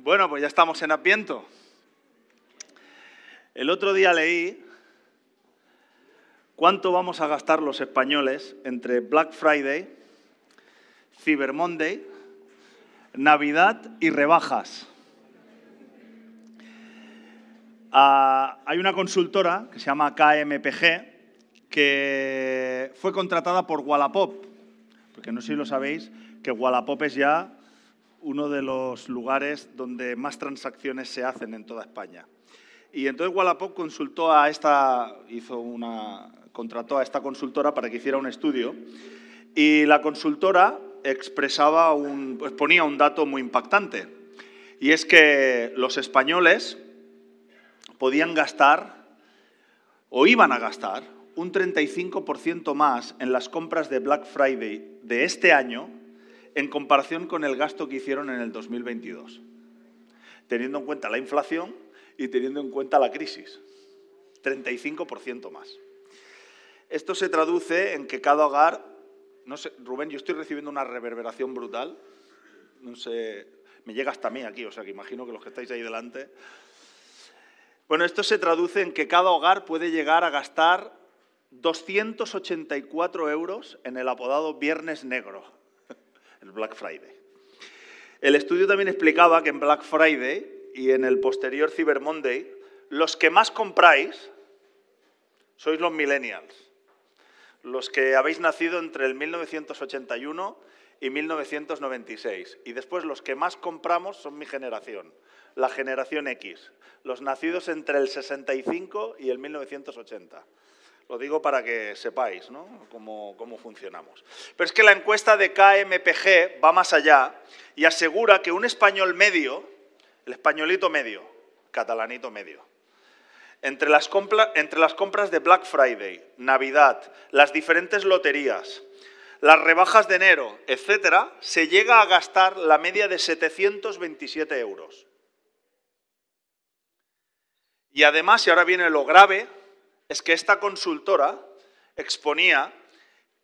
Bueno, pues ya estamos en Adviento. El otro día leí cuánto vamos a gastar los españoles entre Black Friday, Cyber Monday, Navidad y rebajas. Ah, hay una consultora que se llama KMPG que fue contratada por Wallapop, porque no sé si lo sabéis, que Wallapop es ya uno de los lugares donde más transacciones se hacen en toda España. Y entonces Wallapop consultó a esta, hizo una, contrató a esta consultora para que hiciera un estudio y la consultora expresaba un, pues ponía un dato muy impactante y es que los españoles podían gastar o iban a gastar un 35% más en las compras de Black Friday de este año en comparación con el gasto que hicieron en el 2022, teniendo en cuenta la inflación y teniendo en cuenta la crisis. 35% más. Esto se traduce en que cada hogar, no sé, Rubén, yo estoy recibiendo una reverberación brutal, no sé, me llega hasta mí aquí, o sea que imagino que los que estáis ahí delante. Bueno, esto se traduce en que cada hogar puede llegar a gastar 284 euros en el apodado Viernes Negro el Black Friday. El estudio también explicaba que en Black Friday y en el posterior Cyber Monday, los que más compráis sois los millennials, los que habéis nacido entre el 1981 y 1996. Y después los que más compramos son mi generación, la generación X, los nacidos entre el 65 y el 1980. Lo digo para que sepáis ¿no? cómo, cómo funcionamos. Pero es que la encuesta de KMPG va más allá y asegura que un español medio, el españolito medio, catalanito medio, entre las, entre las, compras de Black Friday, Navidad, las diferentes loterías, las rebajas de enero, etcétera, se llega a gastar la media de 727 euros. Y además, y ahora viene lo grave, es que esta consultora exponía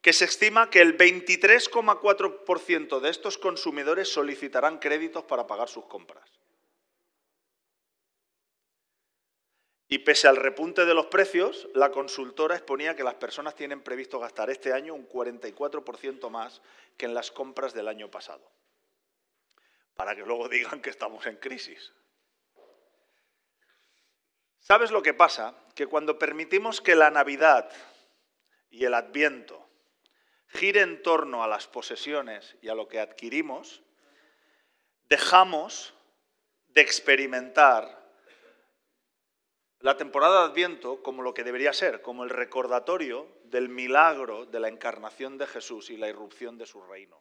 que se estima que el 23,4% de estos consumidores solicitarán créditos para pagar sus compras. Y pese al repunte de los precios, la consultora exponía que las personas tienen previsto gastar este año un 44% más que en las compras del año pasado. Para que luego digan que estamos en crisis. ¿Sabes lo que pasa? Que cuando permitimos que la Navidad y el Adviento gire en torno a las posesiones y a lo que adquirimos, dejamos de experimentar la temporada de Adviento como lo que debería ser, como el recordatorio del milagro de la encarnación de Jesús y la irrupción de su reino.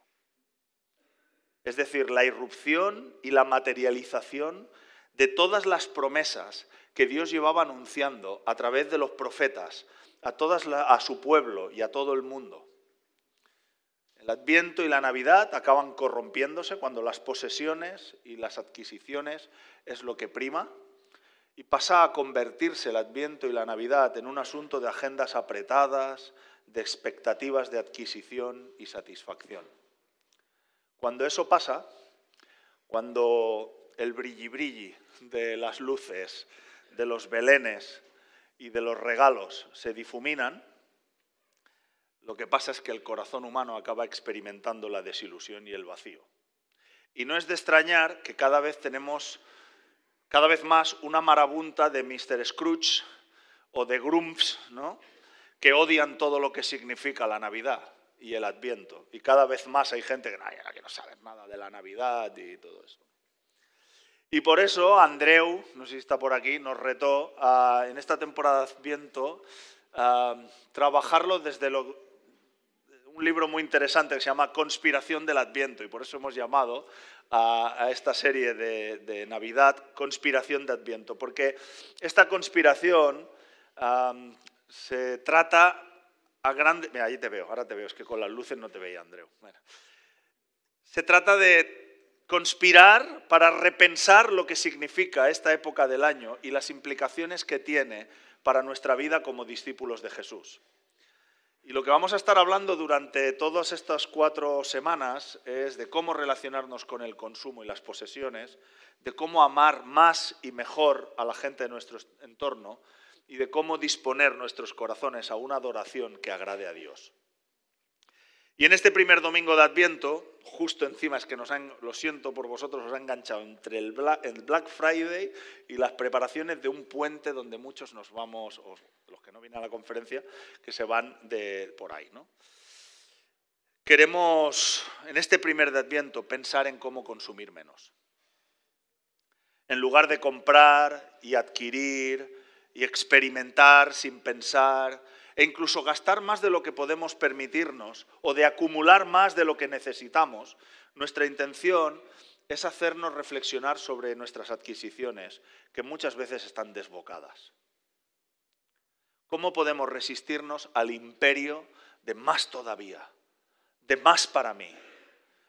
Es decir, la irrupción y la materialización de todas las promesas que Dios llevaba anunciando a través de los profetas a, todas a su pueblo y a todo el mundo. El Adviento y la Navidad acaban corrompiéndose cuando las posesiones y las adquisiciones es lo que prima y pasa a convertirse el Adviento y la Navidad en un asunto de agendas apretadas, de expectativas de adquisición y satisfacción. Cuando eso pasa, cuando el brilli brilli de las luces de los belenes y de los regalos se difuminan, lo que pasa es que el corazón humano acaba experimentando la desilusión y el vacío. Y no es de extrañar que cada vez tenemos, cada vez más, una marabunta de Mr. Scrooge o de Grumps, ¿no? que odian todo lo que significa la Navidad y el Adviento. Y cada vez más hay gente que, que no sabe nada de la Navidad y todo eso. Y por eso Andreu, no sé si está por aquí, nos retó en esta temporada de Viento a trabajarlo desde un libro muy interesante que se llama Conspiración del Adviento y por eso hemos llamado a, esta serie de, Navidad Conspiración de Adviento, porque esta conspiración se trata a grande... Mira, ahí te veo, ahora te veo, es que con las luces no te veía, Andreu. Se trata de conspirar para repensar lo que significa esta época del año y las implicaciones que tiene para nuestra vida como discípulos de Jesús. Y lo que vamos a estar hablando durante todas estas cuatro semanas es de cómo relacionarnos con el consumo y las posesiones, de cómo amar más y mejor a la gente de nuestro entorno y de cómo disponer nuestros corazones a una adoración que agrade a Dios. Y en este primer domingo de Adviento, justo encima es que nos han, lo siento por vosotros, os ha enganchado entre el Black, Friday y las preparaciones de un puente donde muchos nos vamos, o los que no vienen a la conferencia, que se van de por ahí. ¿no? Queremos, en este primer de Adviento, pensar en cómo consumir menos. En lugar de comprar y adquirir y experimentar sin pensar, e incluso gastar más de lo que podemos permitirnos o de acumular más de lo que necesitamos, nuestra intención es hacernos reflexionar sobre nuestras adquisiciones, que muchas veces están desbocadas. ¿Cómo podemos resistirnos al imperio de más todavía, de más para mí?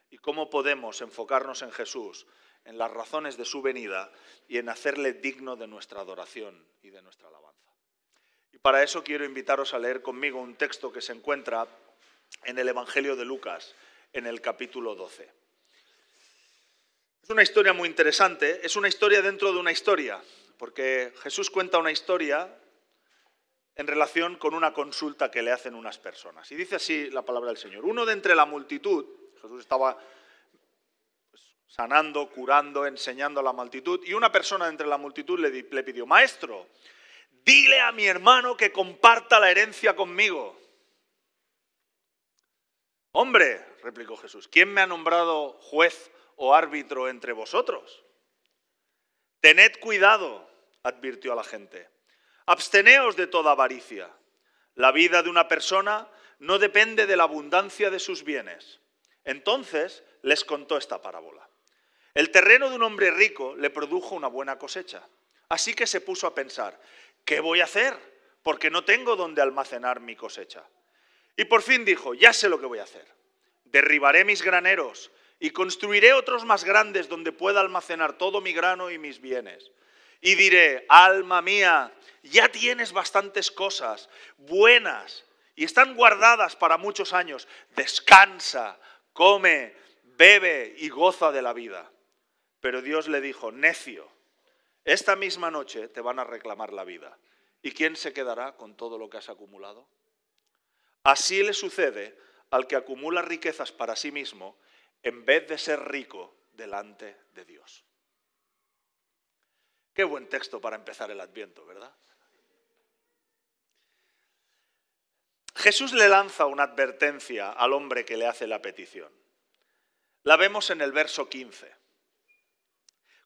¿Y cómo podemos enfocarnos en Jesús, en las razones de su venida y en hacerle digno de nuestra adoración y de nuestra alabanza? Y para eso quiero invitaros a leer conmigo un texto que se encuentra en el Evangelio de Lucas, en el capítulo 12. Es una historia muy interesante, es una historia dentro de una historia, porque Jesús cuenta una historia en relación con una consulta que le hacen unas personas. Y dice así la palabra del Señor. Uno de entre la multitud, Jesús estaba pues, sanando, curando, enseñando a la multitud, y una persona de entre la multitud le, le pidió, Maestro, dile a mi hermano que comparta la herencia conmigo. Hombre, replicó Jesús, ¿quién me ha nombrado juez o árbitro entre vosotros? Tened cuidado, advirtió a la gente. Absteneos de toda avaricia. La vida de una persona no depende de la abundancia de sus bienes. Entonces les contó esta parábola. El terreno de un hombre rico le produjo una buena cosecha. Así que se puso a pensar, ¿qué voy a hacer? Porque no tengo donde almacenar mi cosecha. Y por fin dijo, ya sé lo que voy a hacer. Derribaré mis graneros y construiré otros más grandes donde pueda almacenar todo mi grano y mis bienes. Y diré, alma mía, ya tienes bastantes cosas buenas y están guardadas para muchos años. Descansa, come, bebe y goza de la vida. Pero Dios le dijo, necio, esta misma noche te van a reclamar la vida. ¿Y quién se quedará con todo lo que has acumulado? Así le sucede al que acumula riquezas para sí mismo en vez de ser rico delante de Dios. Qué buen texto para empezar el adviento, ¿verdad? Jesús le lanza una advertencia al hombre que le hace la petición. La vemos en el verso 15.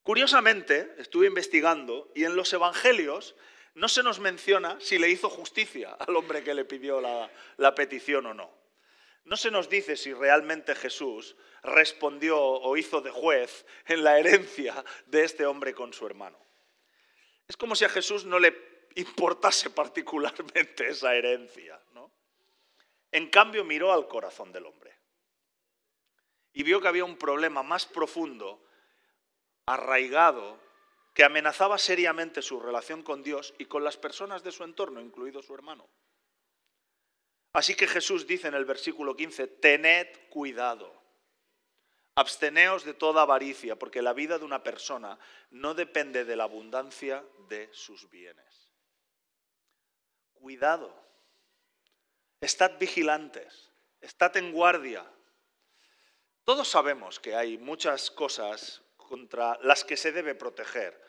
Curiosamente, estuve investigando y en los evangelios no se nos menciona si le hizo justicia al hombre que le pidió la, petición o no. No se nos dice si realmente Jesús respondió o hizo de juez en la herencia de este hombre con su hermano. Es como si a Jesús no le importase particularmente esa herencia. ¿no? En cambio miró al corazón del hombre y vio que había un problema más profundo arraigado que amenazaba seriamente su relación con Dios y con las personas de su entorno, incluido su hermano. Así que Jesús dice en el versículo 15, tened cuidado, absteneos de toda avaricia, porque la vida de una persona no depende de la abundancia de sus bienes. Cuidado, estad vigilantes, estad en guardia. Todos sabemos que hay muchas cosas contra las que se debe proteger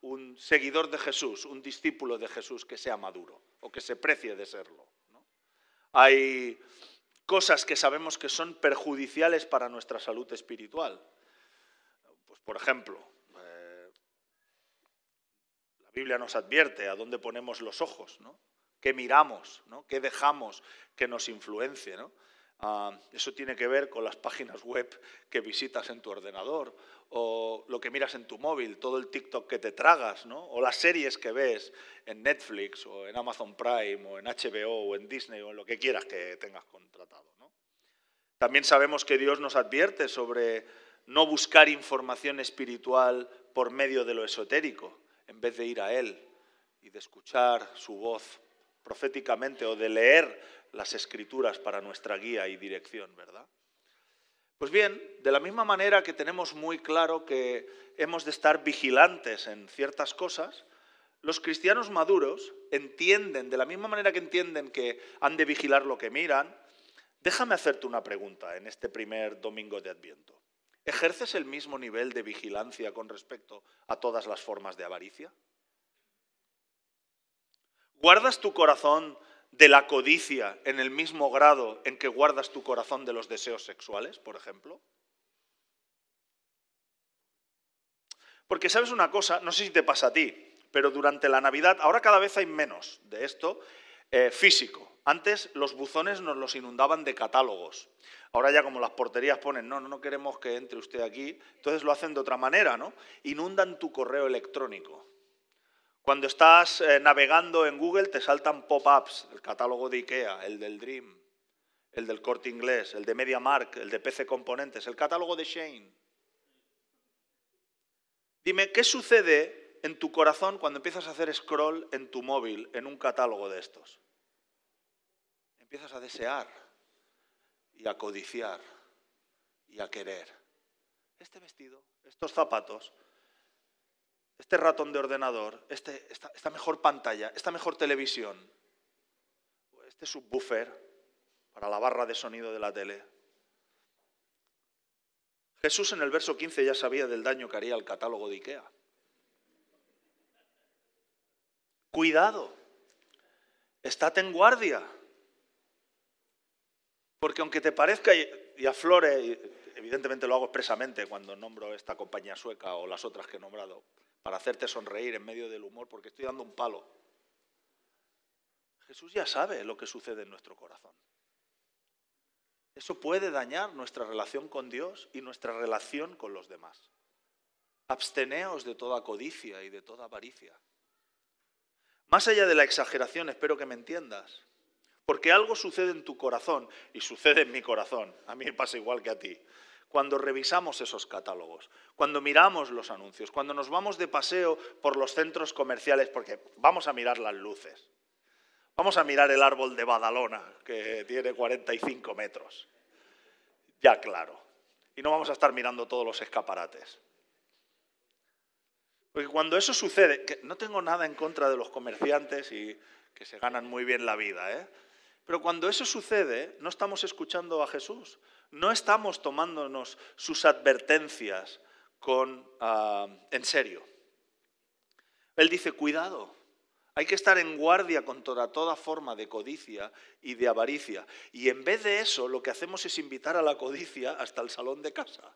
un seguidor de Jesús, un discípulo de Jesús que sea maduro o que se precie de serlo. Hay cosas que sabemos que son perjudiciales para nuestra salud espiritual. Pues, por ejemplo, eh, la Biblia nos advierte a dónde ponemos los ojos, ¿no? qué miramos, ¿no? qué dejamos que nos influencie. ¿no? Ah, eso tiene que ver con las páginas web que visitas en tu ordenador o lo que miras en tu móvil, todo el TikTok que te tragas, ¿no? o las series que ves en Netflix o en Amazon Prime o en HBO o en Disney o en lo que quieras que tengas contratado. También sabemos que Dios nos advierte sobre no buscar información espiritual por medio de lo esotérico, en vez de ir a Él y de escuchar su voz proféticamente o de leer las escrituras para nuestra guía y dirección, ¿verdad? Pues bien, de la misma manera que tenemos muy claro que hemos de estar vigilantes en ciertas cosas, los cristianos maduros entienden, de la misma manera que entienden que han de vigilar lo que miran, déjame hacerte una pregunta en este primer domingo de Adviento. ¿Ejerces el mismo nivel de vigilancia con respecto a todas las formas de avaricia? ¿Guardas tu corazón de la codicia en el mismo grado en que guardas tu corazón de los deseos sexuales, por ejemplo? Porque sabes una cosa, no sé si te pasa a ti, pero durante la Navidad, ahora cada vez hay menos de esto eh, físico. Antes los buzones nos los inundaban de catálogos. Ahora ya como las porterías ponen, no, no, no queremos que entre usted aquí, entonces lo hacen de otra manera, ¿no? Inundan tu correo electrónico. Cuando estás eh, navegando en Google te saltan pop-ups, el catálogo de IKEA, el del Dream, el del Corte Inglés, el de MediaMark, el de PC Componentes, el catálogo de Shane. Dime, ¿qué sucede en tu corazón cuando empiezas a hacer scroll en tu móvil, en un catálogo de estos? Empiezas a desear y a codiciar y a querer. Este vestido, estos zapatos, este ratón de ordenador, este, esta, mejor pantalla, esta mejor televisión, este subwoofer para la barra de sonido de la tele. Jesús en el verso 15 ya sabía del daño que haría el catálogo de Ikea. Cuidado, estate en guardia. Porque aunque te parezca y aflore, evidentemente lo hago expresamente cuando nombro esta compañía sueca o las otras que he nombrado, para hacerte sonreír en medio del humor, porque estoy dando un palo. Jesús ya sabe lo que sucede en nuestro corazón. Eso puede dañar nuestra relación con Dios y nuestra relación con los demás. Absteneos de toda codicia y de toda avaricia. Más allá de la exageración, espero que me entiendas. Porque algo sucede en tu corazón y sucede en mi corazón. A mí me pasa igual que a ti. Cuando revisamos esos catálogos, cuando miramos los anuncios, cuando nos vamos de paseo por los centros comerciales, porque vamos a mirar las luces, vamos a mirar el árbol de Badalona, que tiene 45 metros. Ya claro. Y no vamos a estar mirando todos los escaparates. Porque cuando eso sucede, no tengo nada en contra de los comerciantes y que se ganan muy bien la vida, ¿eh? pero cuando eso sucede, no estamos escuchando a Jesús, no estamos tomándonos sus advertencias con, ah, en serio. Él dice, cuidado, hay que estar en guardia contra toda forma de codicia y de avaricia. Y en vez de eso, lo que hacemos es invitar a la codicia hasta el salón de casa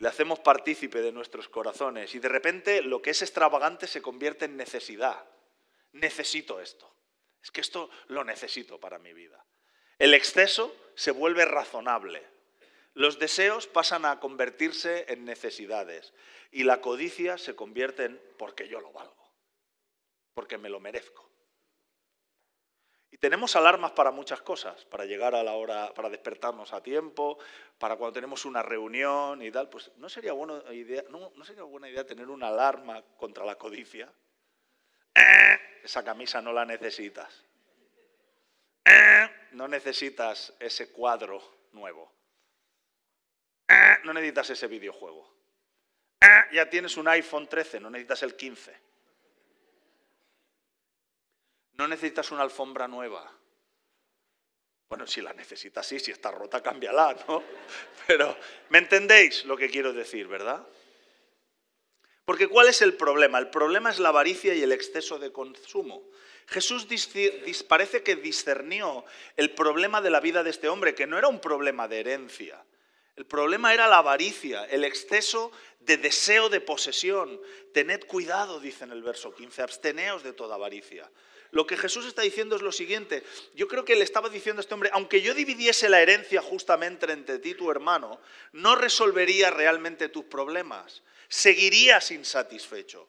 le hacemos partícipe de nuestros corazones y de repente lo que es extravagante se convierte en necesidad. Necesito esto. Es que esto lo necesito para mi vida. El exceso se vuelve razonable. Los deseos pasan a convertirse en necesidades y la codicia se convierte en porque yo lo valgo, porque me lo merezco. Y tenemos alarmas para muchas cosas, para llegar a la hora, para despertarnos a tiempo, para cuando tenemos una reunión y tal. Pues no sería, buena idea, no, sería buena idea tener una alarma contra la codicia. ¡Eh! Esa camisa no la necesitas. ¡Eh! No necesitas ese cuadro nuevo. No necesitas ese videojuego. Ya tienes un iPhone 13, no necesitas el 15. No necesitas una alfombra nueva. Bueno, si la necesitas, sí, si está rota, cámbiala, ¿no? Pero, ¿me entendéis lo que quiero decir, verdad? Porque ¿cuál es el problema? El problema es la avaricia y el exceso de consumo. Jesús parece que discernió el problema de la vida de este hombre, que no era un problema de herencia. El problema era la avaricia, el exceso de deseo de posesión. Tened cuidado, dice en el verso 15, absteneos de toda avaricia. Lo que Jesús está diciendo es lo siguiente. Yo creo que le estaba diciendo a este hombre, aunque yo dividiese la herencia justamente entre ti y tu hermano, no resolvería realmente tus problemas. Seguirías insatisfecho.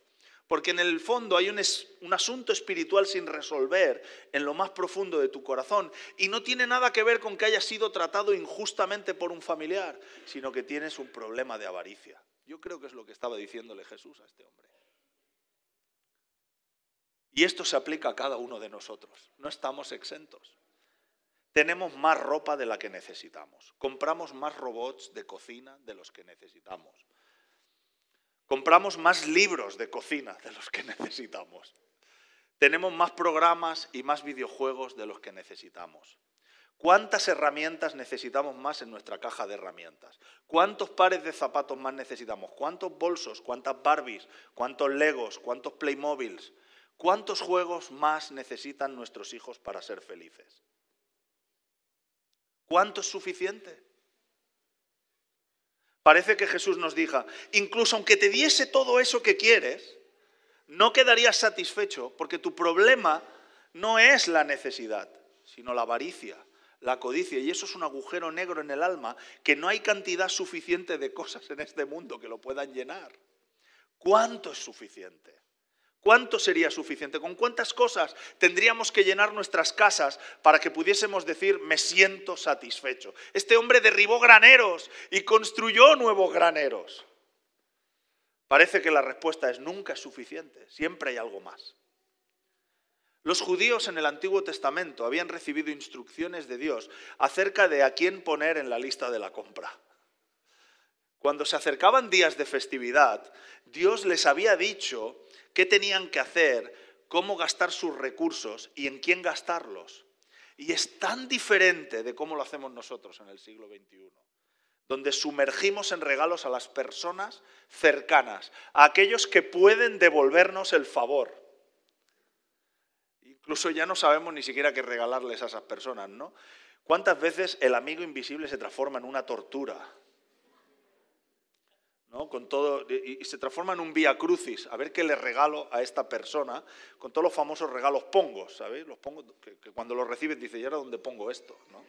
Porque en el fondo hay un, un, asunto espiritual sin resolver en lo más profundo de tu corazón. Y no tiene nada que ver con que hayas sido tratado injustamente por un familiar, sino que tienes un problema de avaricia. Yo creo que es lo que estaba diciéndole Jesús a este hombre. Y esto se aplica a cada uno de nosotros. No estamos exentos. Tenemos más ropa de la que necesitamos. Compramos más robots de cocina de los que necesitamos. Compramos más libros de cocina de los que necesitamos. Tenemos más programas y más videojuegos de los que necesitamos. ¿Cuántas herramientas necesitamos más en nuestra caja de herramientas? ¿Cuántos pares de zapatos más necesitamos? ¿Cuántos bolsos? ¿Cuántas Barbies? ¿Cuántos Legos? ¿Cuántos Playmobiles? ¿Cuántos juegos más necesitan nuestros hijos para ser felices? ¿Cuánto es suficiente? Parece que Jesús nos diga, incluso aunque te diese todo eso que quieres, no quedarías satisfecho porque tu problema no es la necesidad, sino la avaricia, la codicia. Y eso es un agujero negro en el alma que no hay cantidad suficiente de cosas en este mundo que lo puedan llenar. ¿Cuánto es suficiente? ¿Cuánto sería suficiente? ¿Con cuántas cosas tendríamos que llenar nuestras casas para que pudiésemos decir, me siento satisfecho? Este hombre derribó graneros y construyó nuevos graneros. Parece que la respuesta es nunca es suficiente, siempre hay algo más. Los judíos en el Antiguo Testamento habían recibido instrucciones de Dios acerca de a quién poner en la lista de la compra. Cuando se acercaban días de festividad, Dios les había dicho qué tenían que hacer, cómo gastar sus recursos y en quién gastarlos. Y es tan diferente de cómo lo hacemos nosotros en el siglo XXI, donde sumergimos en regalos a las personas cercanas, a aquellos que pueden devolvernos el favor. Incluso ya no sabemos ni siquiera qué regalarles a esas personas, ¿no? ¿Cuántas veces el amigo invisible se transforma en una tortura? Con todo, y, se transforma en un vía crucis, a ver qué le regalo a esta persona, con todos los famosos regalos pongos, ¿sabéis? Los pongos, que, cuando los recibes dices, ¿y ahora dónde pongo esto? ¿no?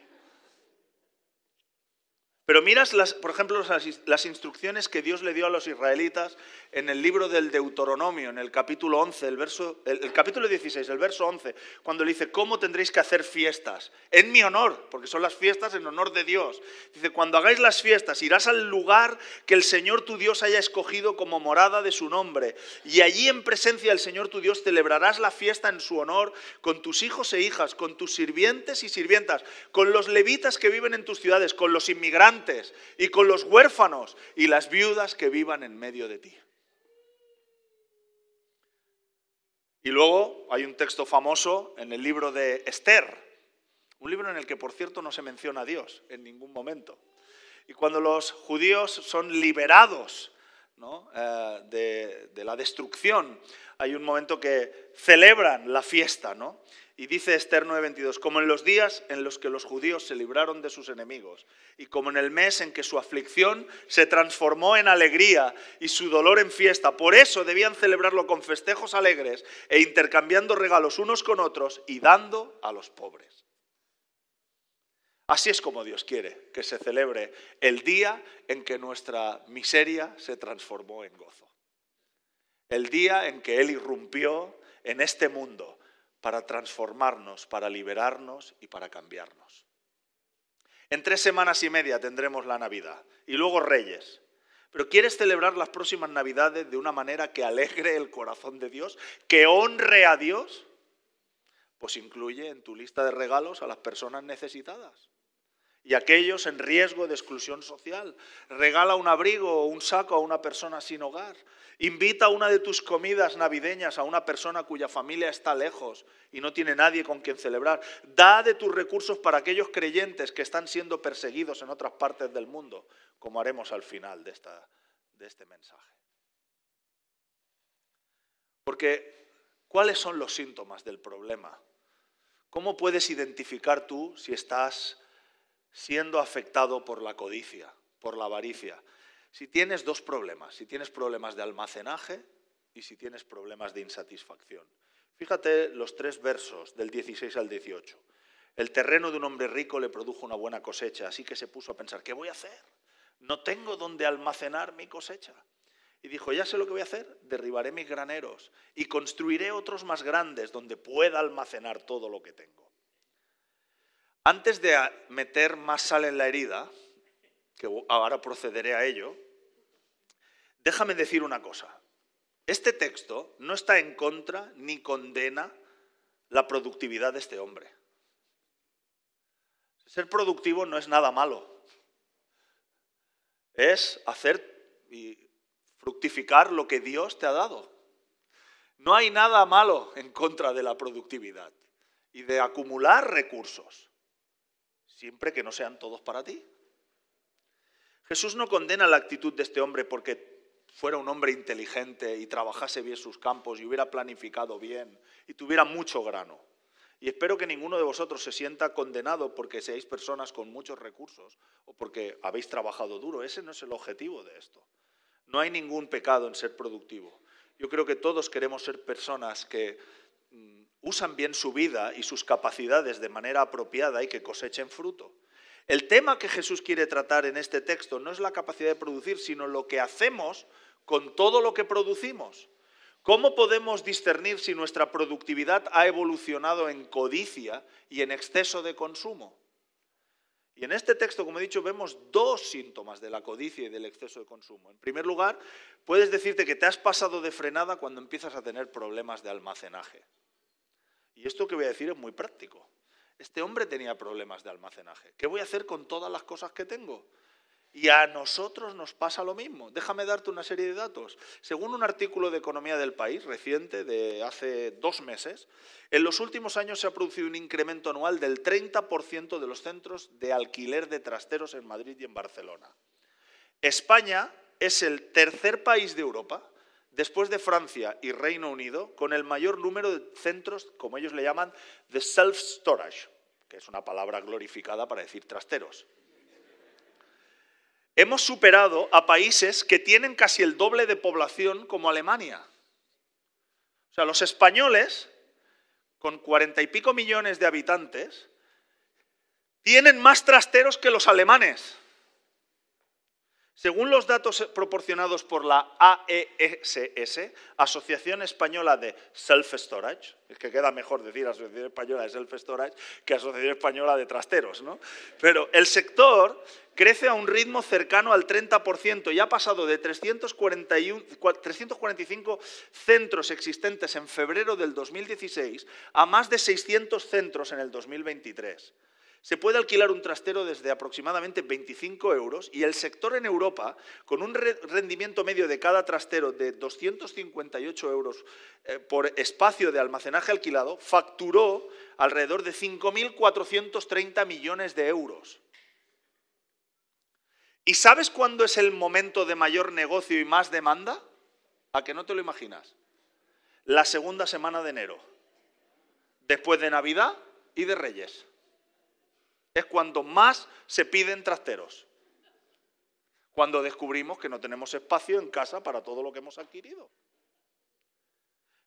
Pero miras, por ejemplo, las, instrucciones que Dios le dio a los israelitas en el libro del Deuteronomio, en el capítulo 11, el, verso, el, capítulo 16, el verso 11, cuando le dice, ¿cómo tendréis que hacer fiestas? En mi honor, porque son las fiestas en honor de Dios. Dice, cuando hagáis las fiestas, irás al lugar que el Señor tu Dios haya escogido como morada de su nombre, y allí en presencia del Señor tu Dios celebrarás la fiesta en su honor con tus hijos e hijas, con tus sirvientes y sirvientas, con los levitas que viven en tus ciudades, con los inmigrantes, y con los huérfanos y las viudas que vivan en medio de ti. Y luego hay un texto famoso en el libro de Esther, un libro en el que, por cierto, no se menciona a Dios en ningún momento. Y cuando los judíos son liberados eh, de, de, la destrucción, hay un momento que celebran la fiesta, ¿no? Y dice Esther 9:22, como en los días en los que los judíos se libraron de sus enemigos, y como en el mes en que su aflicción se transformó en alegría y su dolor en fiesta, por eso debían celebrarlo con festejos alegres e intercambiando regalos unos con otros y dando a los pobres. Así es como Dios quiere que se celebre el día en que nuestra miseria se transformó en gozo. El día en que Él irrumpió en este mundo para transformarnos, para liberarnos y para cambiarnos. En tres semanas y media tendremos la Navidad y luego Reyes. Pero ¿quieres celebrar las próximas Navidades de una manera que alegre el corazón de Dios, que honre a Dios? Pues incluye en tu lista de regalos a las personas necesitadas y aquellos en riesgo de exclusión social. Regala un abrigo o un saco a una persona sin hogar. Invita a una de tus comidas navideñas a una persona cuya familia está lejos y no tiene nadie con quien celebrar. Da de tus recursos para aquellos creyentes que están siendo perseguidos en otras partes del mundo, como haremos al final de, esta, de este mensaje. Porque, ¿cuáles son los síntomas del problema? ¿Cómo puedes identificar tú si estás siendo afectado por la codicia, por la avaricia. Si tienes dos problemas, si tienes problemas de almacenaje y si tienes problemas de insatisfacción. Fíjate los tres versos del 16 al 18. El terreno de un hombre rico le produjo una buena cosecha, así que se puso a pensar, ¿qué voy a hacer? No tengo dónde almacenar mi cosecha. Y dijo, ya sé lo que voy a hacer, derribaré mis graneros y construiré otros más grandes donde pueda almacenar todo lo que tengo. Antes de meter más sal en la herida, que ahora procederé a ello, déjame decir una cosa. Este texto no está en contra ni condena la productividad de este hombre. Ser productivo no es nada malo. Es hacer y fructificar lo que Dios te ha dado. No hay nada malo en contra de la productividad y de acumular recursos, siempre que no sean todos para ti. Jesús no condena la actitud de este hombre porque fuera un hombre inteligente y trabajase bien sus campos y hubiera planificado bien y tuviera mucho grano. Y espero que ninguno de vosotros se sienta condenado porque seáis personas con muchos recursos o porque habéis trabajado duro. Ese no es el objetivo de esto. No hay ningún pecado en ser productivo. Yo creo que todos queremos ser personas que mm, usan bien su vida y sus capacidades de manera apropiada y que cosechen fruto. El tema que Jesús quiere tratar en este texto no es la capacidad de producir, sino lo que hacemos con todo lo que producimos. ¿Cómo podemos discernir si nuestra productividad ha evolucionado en codicia y en exceso de consumo? Y en este texto, como he dicho, vemos dos síntomas de la codicia y del exceso de consumo. En primer lugar, puedes decirte que te has pasado de frenada cuando empiezas a tener problemas de almacenaje. Y esto que voy a decir es muy práctico. Este hombre tenía problemas de almacenaje. ¿Qué voy a hacer con todas las cosas que tengo? Y a nosotros nos pasa lo mismo. Déjame darte una serie de datos. Según un artículo de Economía del País reciente de hace dos meses, en los últimos años se ha producido un incremento anual del 30% de los centros de alquiler de trasteros en Madrid y en Barcelona. España es el tercer país de Europa, después de Francia y Reino Unido, con el mayor número de centros, como ellos le llaman, de self-storage, que es una palabra glorificada para decir trasteros hemos superado a países que tienen casi el doble de población como Alemania. O sea, los españoles, con cuarenta y pico millones de habitantes, tienen más trasteros que los alemanes. Según los datos proporcionados por la AESS, Asociación Española de Self-Storage, es que queda mejor decir Asociación Española de Self-Storage que Asociación Española de Trasteros, ¿no? Pero el sector crece a un ritmo cercano al 30% y ha pasado de 345 centros existentes en febrero del 2016 a más de 600 centros en el 2023 se puede alquilar un trastero desde aproximadamente 25 euros y el sector en Europa, con un rendimiento medio de cada trastero de 258 euros eh, por espacio de almacenaje alquilado, facturó alrededor de 5.430 millones de euros. ¿Y sabes cuándo es el momento de mayor negocio y más demanda? ¿A que no te lo imaginas? La segunda semana de enero, después de Navidad y de Reyes es cuando más se piden trasteros. Cuando descubrimos que no tenemos espacio en casa para todo lo que hemos adquirido.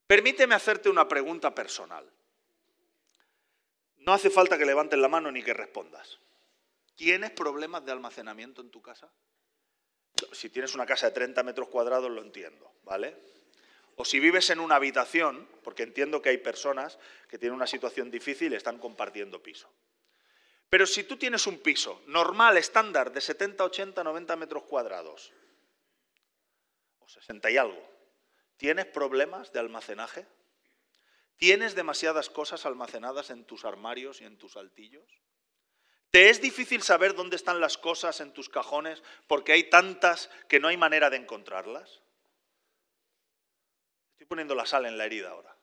Permíteme hacerte una pregunta personal. No hace falta que levantes la mano ni que respondas. ¿Tienes problemas de almacenamiento en tu casa? Si tienes una casa de 30 metros cuadrados lo entiendo, ¿vale? O si vives en una habitación, porque entiendo que hay personas que tienen una situación difícil y están compartiendo piso. Pero si tú tienes un piso normal, estándar, de 70, 80, 90 metros cuadrados, o 60 y algo, ¿tienes problemas de almacenaje? ¿Tienes demasiadas cosas almacenadas en tus armarios y en tus altillos? ¿Te es difícil saber dónde están las cosas en tus cajones porque hay tantas que no hay manera de encontrarlas? Estoy poniendo la sal en la herida ahora.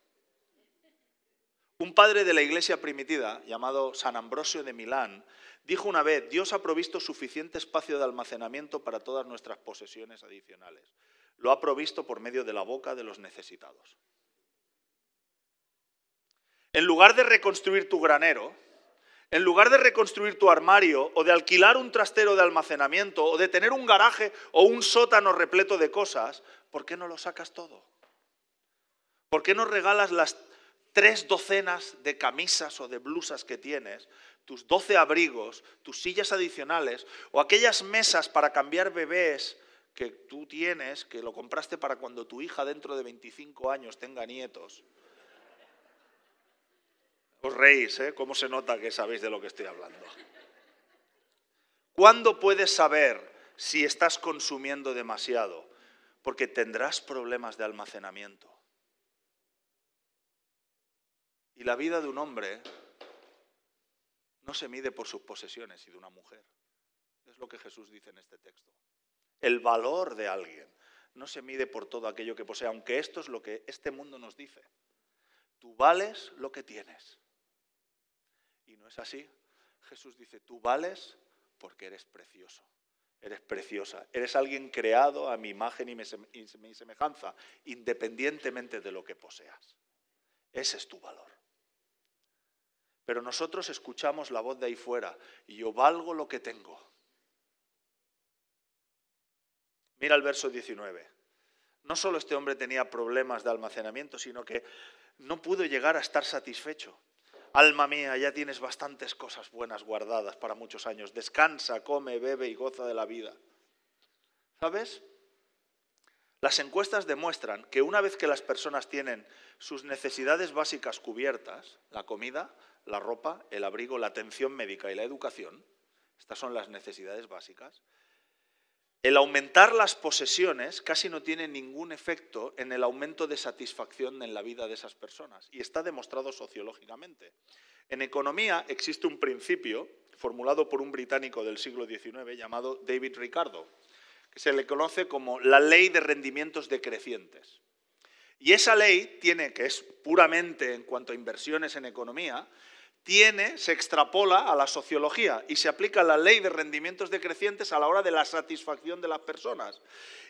Un padre de la iglesia primitiva, llamado San Ambrosio de Milán, dijo una vez, Dios ha provisto suficiente espacio de almacenamiento para todas nuestras posesiones adicionales. Lo ha provisto por medio de la boca de los necesitados. En lugar de reconstruir tu granero, en lugar de reconstruir tu armario o de alquilar un trastero de almacenamiento o de tener un garaje o un sótano repleto de cosas, ¿por qué no lo sacas todo? ¿Por qué no regalas las tres docenas de camisas o de blusas que tienes, tus doce abrigos, tus sillas adicionales o aquellas mesas para cambiar bebés que tú tienes, que lo compraste para cuando tu hija dentro de 25 años tenga nietos. Os reís, ¿eh? ¿Cómo se nota que sabéis de lo que estoy hablando? ¿Cuándo puedes saber si estás consumiendo demasiado? porque tendrás problemas de almacenamiento. Y la vida de un hombre no se mide por sus posesiones y de una mujer. Es lo que Jesús dice en este texto. El valor de alguien no se mide por todo aquello que posee, aunque esto es lo que este mundo nos dice. Tú vales lo que tienes. Y no es así. Jesús dice, tú vales porque eres precioso. Eres preciosa. Eres alguien creado a mi imagen y mi semejanza, independientemente de lo que poseas. Ese es tu valor. Pero nosotros escuchamos la voz de ahí fuera y yo valgo lo que tengo. Mira el verso 19. No solo este hombre tenía problemas de almacenamiento, sino que no pudo llegar a estar satisfecho. Alma mía, ya tienes bastantes cosas buenas guardadas para muchos años. Descansa, come, bebe y goza de la vida. ¿Sabes? Las encuestas demuestran que una vez que las personas tienen sus necesidades básicas cubiertas, la comida, la ropa, el abrigo, la atención médica y la educación, estas son las necesidades básicas, el aumentar las posesiones casi no tiene ningún efecto en el aumento de satisfacción en la vida de esas personas y está demostrado sociológicamente. En economía existe un principio formulado por un británico del siglo XIX llamado David Ricardo, que se le conoce como la ley de rendimientos decrecientes. Y esa ley tiene, que es puramente en cuanto a inversiones en economía, tiene, se extrapola a la sociología y se aplica la ley de rendimientos decrecientes a la hora de la satisfacción de las personas.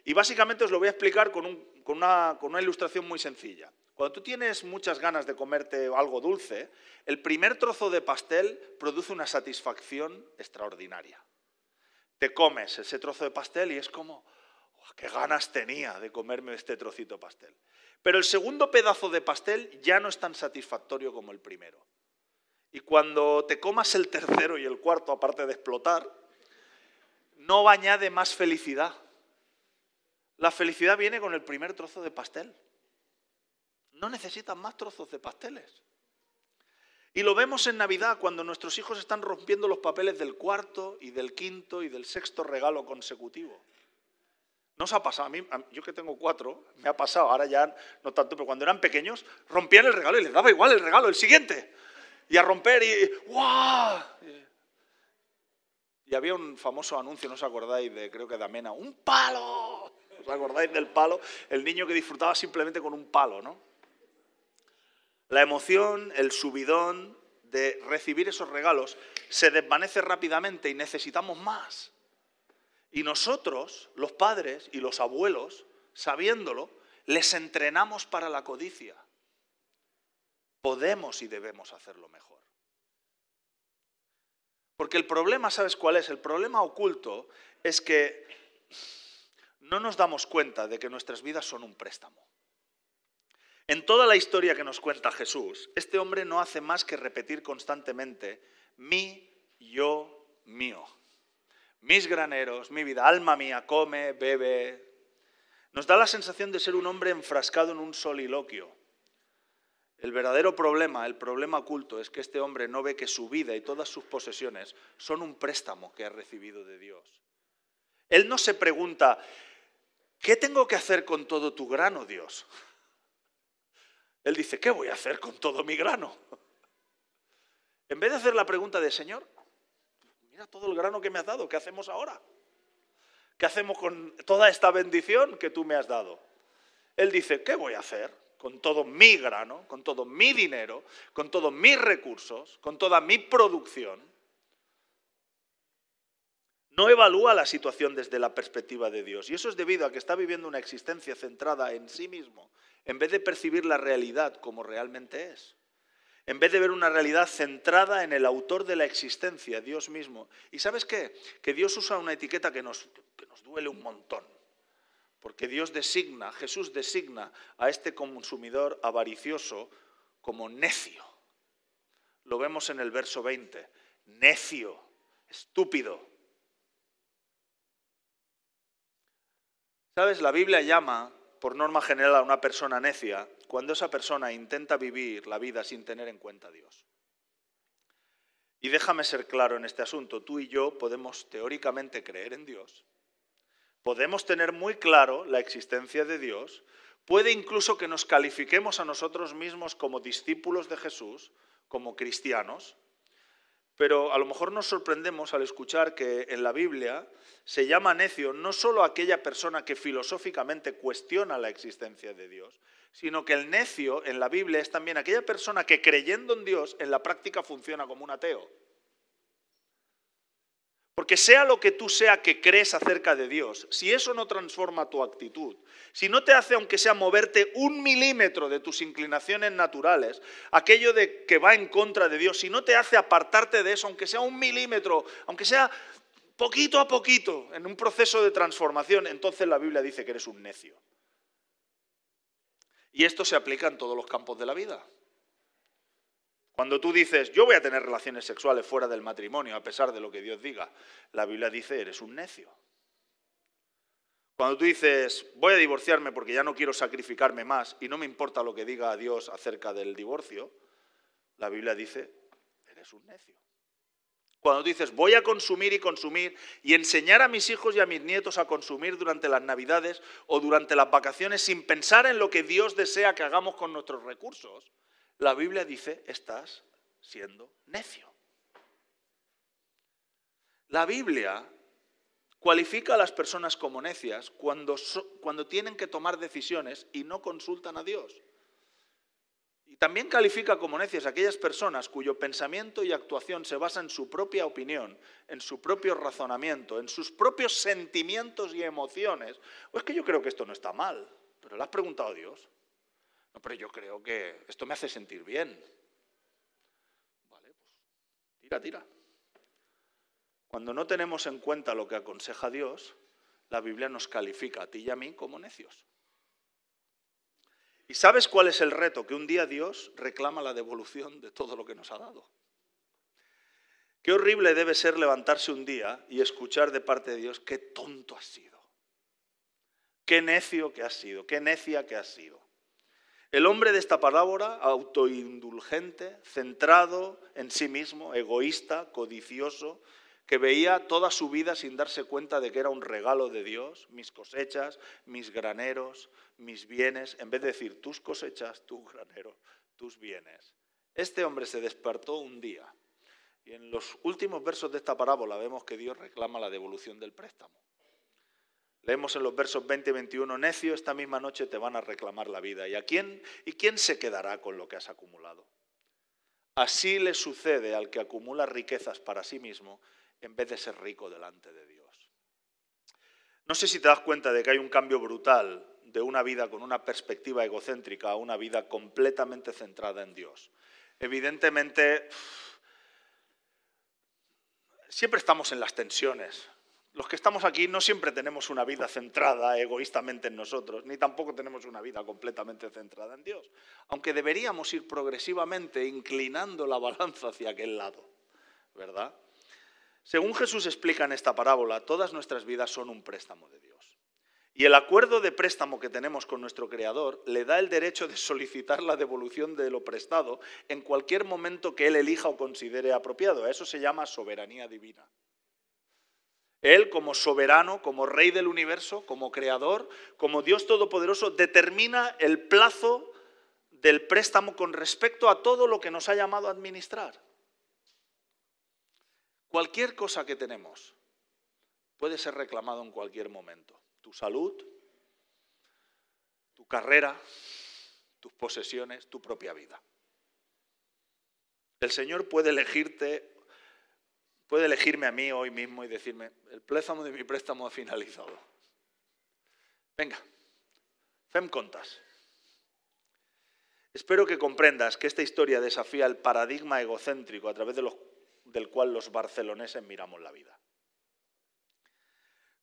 Y básicamente os lo voy a explicar con, una, con una ilustración muy sencilla. Cuando tú tienes muchas ganas de comerte algo dulce, el primer trozo de pastel produce una satisfacción extraordinaria. Te comes ese trozo de pastel y es como, qué ganas tenía de comerme este trocito de pastel. Pero el segundo pedazo de pastel ya no es tan satisfactorio como el primero. Y cuando te comas el tercero y el cuarto, aparte de explotar, no añade más felicidad. La felicidad viene con el primer trozo de pastel. No necesitan más trozos de pasteles. Y lo vemos en Navidad cuando nuestros hijos están rompiendo los papeles del cuarto y del quinto y del sexto regalo consecutivo. ¿No os ha pasado? A mí, yo que tengo cuatro, me ha pasado, ahora ya no tanto, pero cuando eran pequeños, rompían el regalo y les daba igual el regalo, el siguiente y a romper y ¡guau! Y había un famoso anuncio, ¿no os acordáis? De, creo que de Amena, ¡un palo! ¿Os acordáis del palo? El niño que disfrutaba simplemente con un palo, ¿no? La emoción, el subidón de recibir esos regalos se desvanece rápidamente y necesitamos más. Y nosotros, los padres y los abuelos, sabiéndolo, les entrenamos para la codicia podemos y debemos hacerlo mejor. Porque el problema, ¿sabes cuál es? El problema oculto es que no nos damos cuenta de que nuestras vidas son un préstamo. En toda la historia que nos cuenta Jesús, este hombre no hace más que repetir constantemente mi, yo, mío. Mis graneros, mi vida, alma mía, come, bebe. Nos da la sensación de ser un hombre enfrascado en un soliloquio el verdadero problema, el problema oculto, es que este hombre no ve que su vida y todas sus posesiones son un préstamo que ha recibido de Dios. Él no se pregunta, ¿qué tengo que hacer con todo tu grano, Dios? Él dice, ¿qué voy a hacer con todo mi grano? En vez de hacer la pregunta de, Señor, mira todo el grano que me has dado, ¿qué hacemos ahora? ¿Qué hacemos con toda esta bendición que tú me has dado? Él dice, ¿qué voy a hacer? Con todo mi grano, con todo mi dinero, con todos mis recursos, con toda mi producción, no evalúa la situación desde la perspectiva de Dios. Y eso es debido a que está viviendo una existencia centrada en sí mismo, en vez de percibir la realidad como realmente es. En vez de ver una realidad centrada en el autor de la existencia, Dios mismo. ¿Y sabes qué? Que Dios usa una etiqueta que nos, que nos duele un montón. Porque Dios designa, Jesús designa a este consumidor avaricioso como necio. Lo vemos en el verso 20. Necio, estúpido. ¿Sabes? La Biblia llama, por norma general, a una persona necia cuando esa persona intenta vivir la vida sin tener en cuenta a Dios. Y déjame ser claro en este asunto, tú y yo podemos teóricamente creer en Dios, podemos tener muy claro la existencia de Dios, puede incluso que nos califiquemos a nosotros mismos como discípulos de Jesús, como cristianos, pero a lo mejor nos sorprendemos al escuchar que en la Biblia se llama necio no solo aquella persona que filosóficamente cuestiona la existencia de Dios, sino que el necio en la Biblia es también aquella persona que creyendo en Dios en la práctica funciona como un ateo. Porque sea lo que tú sea que crees acerca de Dios, si eso no transforma tu actitud, si no te hace, aunque sea moverte un milímetro de tus inclinaciones naturales, aquello de que va en contra de Dios, si no te hace apartarte de eso, aunque sea un milímetro, aunque sea poquito a poquito, en un proceso de transformación, entonces la Biblia dice que eres un necio. Y esto se aplica en todos los campos de la vida. Cuando tú dices, yo voy a tener relaciones sexuales fuera del matrimonio, a pesar de lo que Dios diga, la Biblia dice, eres un necio. Cuando tú dices, voy a divorciarme porque ya no quiero sacrificarme más y no me importa lo que diga Dios acerca del divorcio, la Biblia dice, eres un necio. Cuando tú dices, voy a consumir y consumir y enseñar a mis hijos y a mis nietos a consumir durante las navidades o durante las vacaciones sin pensar en lo que Dios desea que hagamos con nuestros recursos, la Biblia dice, estás siendo necio. La Biblia cualifica a las personas como necias cuando, cuando tienen que tomar decisiones y no consultan a Dios. Y también califica como necias a aquellas personas cuyo pensamiento y actuación se basa en su propia opinión, en su propio razonamiento, en sus propios sentimientos y emociones. O es que yo creo que esto no está mal, pero le has preguntado a Dios. No, pero yo creo que esto me hace sentir bien. Vale, pues tira, tira. Cuando no tenemos en cuenta lo que aconseja Dios, la Biblia nos califica a ti y a mí como necios. ¿Y sabes cuál es el reto? Que un día Dios reclama la devolución de todo lo que nos ha dado. Qué horrible debe ser levantarse un día y escuchar de parte de Dios, qué tonto has sido, qué necio que has sido, qué necia que has sido. El hombre de esta parábola, autoindulgente, centrado en sí mismo, egoísta, codicioso, que veía toda su vida sin darse cuenta de que era un regalo de Dios, mis cosechas, mis graneros, mis bienes, en vez de decir tus cosechas, tu granero, tus bienes. Este hombre se despertó un día y en los últimos versos de esta parábola vemos que Dios reclama la devolución del préstamo. Leemos en los versos 20 y 21, necio, esta misma noche te van a reclamar la vida. ¿Y a quién? ¿Y quién se quedará con lo que has acumulado? Así le sucede al que acumula riquezas para sí mismo en vez de ser rico delante de Dios. No sé si te das cuenta de que hay un cambio brutal de una vida con una perspectiva egocéntrica a una vida completamente centrada en Dios. Evidentemente, siempre estamos en las tensiones, los que estamos aquí no siempre tenemos una vida centrada egoístamente en nosotros, ni tampoco tenemos una vida completamente centrada en Dios, aunque deberíamos ir progresivamente inclinando la balanza hacia aquel lado, ¿verdad? Según Jesús explica en esta parábola, todas nuestras vidas son un préstamo de Dios. Y el acuerdo de préstamo que tenemos con nuestro Creador le da el derecho de solicitar la devolución de lo prestado en cualquier momento que Él elija o considere apropiado. Eso se llama soberanía divina. Él como soberano, como rey del universo, como creador, como Dios todopoderoso, determina el plazo del préstamo con respecto a todo lo que nos ha llamado a administrar. Cualquier cosa que tenemos puede ser reclamado en cualquier momento. Tu salud, tu carrera, tus posesiones, tu propia vida. El Señor puede elegirte puede elegirme a mí hoy mismo y decirme, el préstamo de mi préstamo ha finalizado. Venga, fem contas. Espero que comprendas que esta historia desafía el paradigma egocéntrico a través del cual los barceloneses miramos la vida.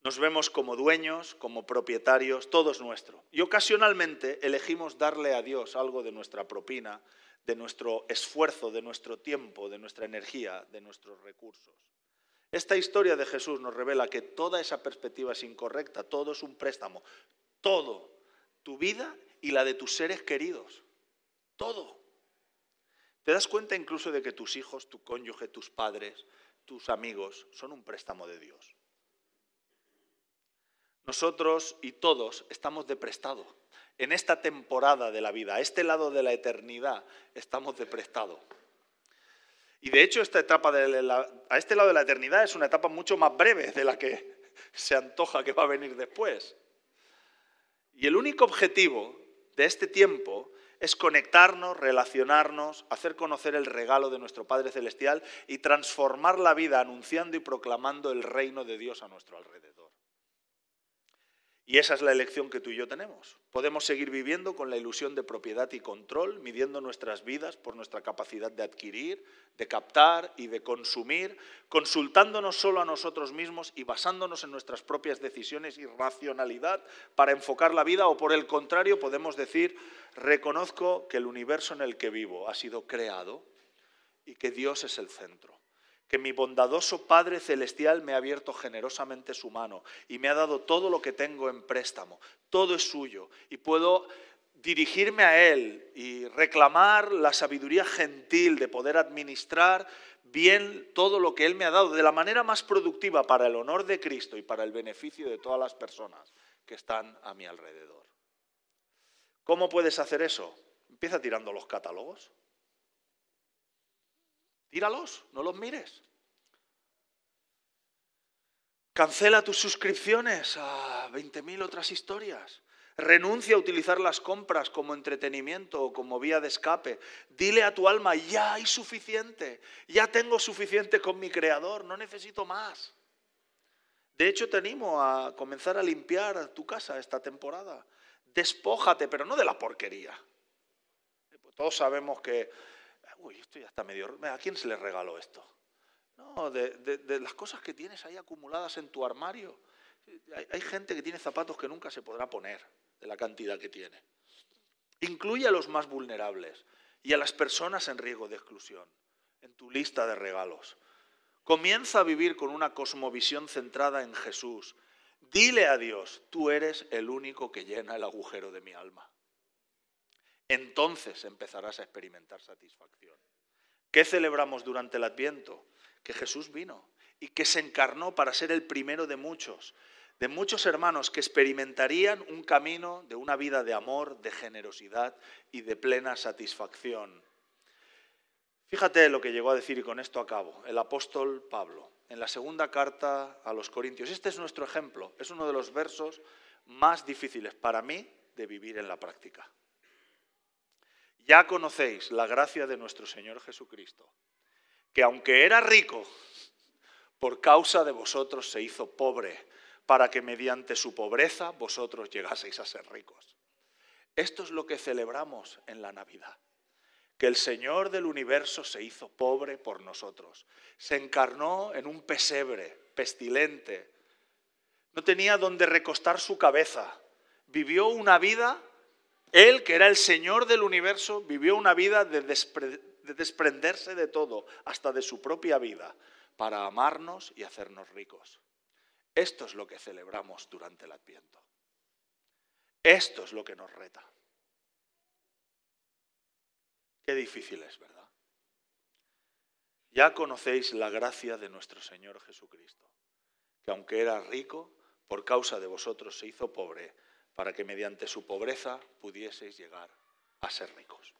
Nos vemos como dueños, como propietarios, todo es nuestro. Y ocasionalmente elegimos darle a Dios algo de nuestra propina, de nuestro esfuerzo, de nuestro tiempo, de nuestra energía, de nuestros recursos. Esta historia de Jesús nos revela que toda esa perspectiva es incorrecta, todo es un préstamo, todo, tu vida y la de tus seres queridos, todo. ¿Te das cuenta incluso de que tus hijos, tu cónyuge, tus padres, tus amigos son un préstamo de Dios? nosotros y todos estamos de prestado. En esta temporada de la vida, a este lado de la eternidad, estamos de prestado. Y de hecho, esta etapa a este lado de la eternidad es una etapa mucho más breve de la que se antoja que va a venir después. Y el único objetivo de este tiempo es conectarnos, relacionarnos, hacer conocer el regalo de nuestro Padre Celestial y transformar la vida anunciando y proclamando el reino de Dios a nuestro alrededor. Y esa es la elección que tú y yo tenemos. Podemos seguir viviendo con la ilusión de propiedad y control, midiendo nuestras vidas por nuestra capacidad de adquirir, de captar y de consumir, consultándonos solo a nosotros mismos y basándonos en nuestras propias decisiones y racionalidad para enfocar la vida, o por el contrario podemos decir, reconozco que el universo en el que vivo ha sido creado y que Dios es el centro que mi bondadoso Padre Celestial me ha abierto generosamente su mano y me ha dado todo lo que tengo en préstamo. Todo es suyo y puedo dirigirme a Él y reclamar la sabiduría gentil de poder administrar bien todo lo que Él me ha dado de la manera más productiva para el honor de Cristo y para el beneficio de todas las personas que están a mi alrededor. ¿Cómo puedes hacer eso? Empieza tirando los catálogos. Tíralos, no los mires. Cancela tus suscripciones a 20.000 otras historias. Renuncia a utilizar las compras como entretenimiento o como vía de escape. Dile a tu alma, ya hay suficiente, ya tengo suficiente con mi creador, no necesito más. De hecho, te animo a comenzar a limpiar tu casa esta temporada. Despójate, pero no de la porquería. Todos sabemos que uy, esto ya está medio... ¿A quién se le regaló esto? No, de, las cosas que tienes ahí acumuladas en tu armario. Hay, gente que tiene zapatos que nunca se podrá poner de la cantidad que tiene. Incluye a los más vulnerables y a las personas en riesgo de exclusión en tu lista de regalos. Comienza a vivir con una cosmovisión centrada en Jesús. Dile a Dios, tú eres el único que llena el agujero de mi alma entonces empezarás a experimentar satisfacción. ¿Qué celebramos durante el Adviento? Que Jesús vino y que se encarnó para ser el primero de muchos, de muchos hermanos que experimentarían un camino de una vida de amor, de generosidad y de plena satisfacción. Fíjate lo que llegó a decir, y con esto acabo, el apóstol Pablo, en la segunda carta a los Corintios. Este es nuestro ejemplo, es uno de los versos más difíciles para mí de vivir en la práctica. Ya conocéis la gracia de nuestro Señor Jesucristo, que aunque era rico, por causa de vosotros se hizo pobre, para que mediante su pobreza vosotros llegaseis a ser ricos. Esto es lo que celebramos en la Navidad, que el Señor del universo se hizo pobre por nosotros, se encarnó en un pesebre pestilente, no tenía donde recostar su cabeza, vivió una vida él, que era el Señor del universo, vivió una vida de, desprenderse de todo, hasta de su propia vida, para amarnos y hacernos ricos. Esto es lo que celebramos durante el Adviento. Esto es lo que nos reta. Qué difícil es, ¿verdad? Ya conocéis la gracia de nuestro Señor Jesucristo, que aunque era rico, por causa de vosotros se hizo pobre para que mediante su pobreza pudieseis llegar a ser ricos.